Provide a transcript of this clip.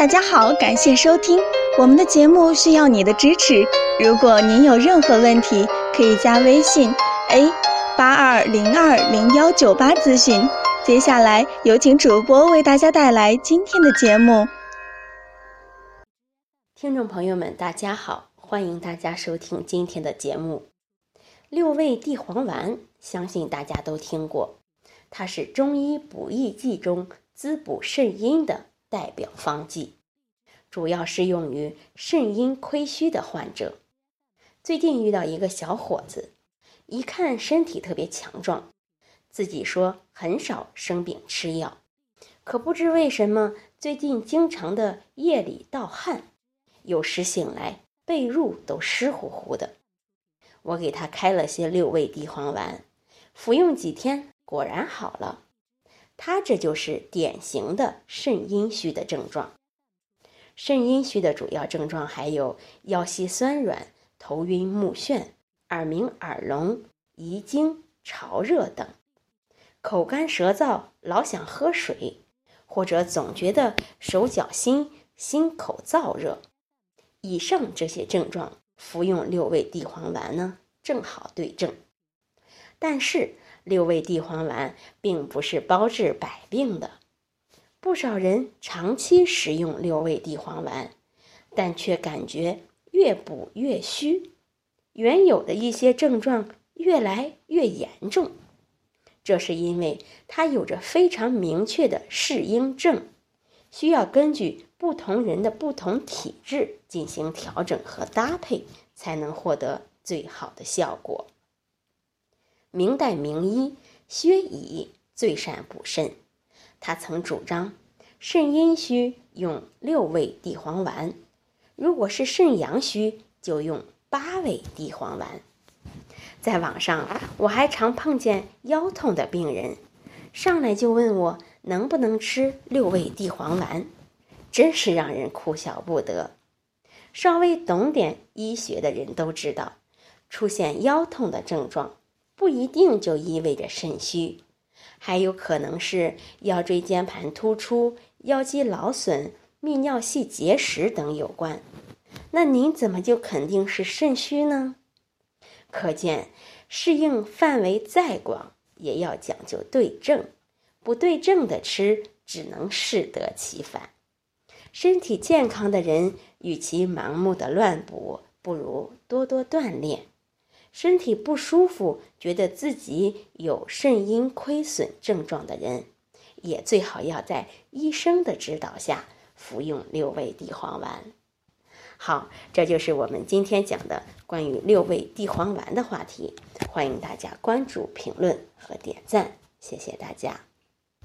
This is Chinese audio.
大家好，感谢收听我们的节目，需要你的支持。如果您有任何问题，可以加微信 a 八二零二零幺九八咨询。接下来有请主播为大家带来今天的节目。听众朋友们，大家好，欢迎大家收听今天的节目。六味地黄丸，相信大家都听过，它是中医补益剂中滋补肾阴的。代表方剂，主要适用于肾阴亏虚的患者。最近遇到一个小伙子，一看身体特别强壮，自己说很少生病吃药，可不知为什么最近经常的夜里盗汗，有时醒来被褥都湿乎乎的。我给他开了些六味地黄丸，服用几天，果然好了。他这就是典型的肾阴虚的症状。肾阴虚的主要症状还有腰膝酸软、头晕目眩、耳鸣耳聋、遗精、潮热等，口干舌燥，老想喝水，或者总觉得手脚心、心口燥热。以上这些症状，服用六味地黄丸呢，正好对症。但是。六味地黄丸并不是包治百病的，不少人长期食用六味地黄丸，但却感觉越补越虚，原有的一些症状越来越严重。这是因为它有着非常明确的适应症，需要根据不同人的不同体质进行调整和搭配，才能获得最好的效果。明代名医薛乙最善补肾，他曾主张肾阴虚用六味地黄丸，如果是肾阳虚就用八味地黄丸。在网上，我还常碰见腰痛的病人，上来就问我能不能吃六味地黄丸，真是让人哭笑不得。稍微懂点医学的人都知道，出现腰痛的症状。不一定就意味着肾虚，还有可能是腰椎间盘突出、腰肌劳损、泌尿系结石等有关。那您怎么就肯定是肾虚呢？可见适应范围再广，也要讲究对症，不对症的吃只能适得其反。身体健康的人，与其盲目的乱补，不如多多锻炼。身体不舒服，觉得自己有肾阴亏损症状的人，也最好要在医生的指导下服用六味地黄丸。好，这就是我们今天讲的关于六味地黄丸的话题。欢迎大家关注、评论和点赞，谢谢大家。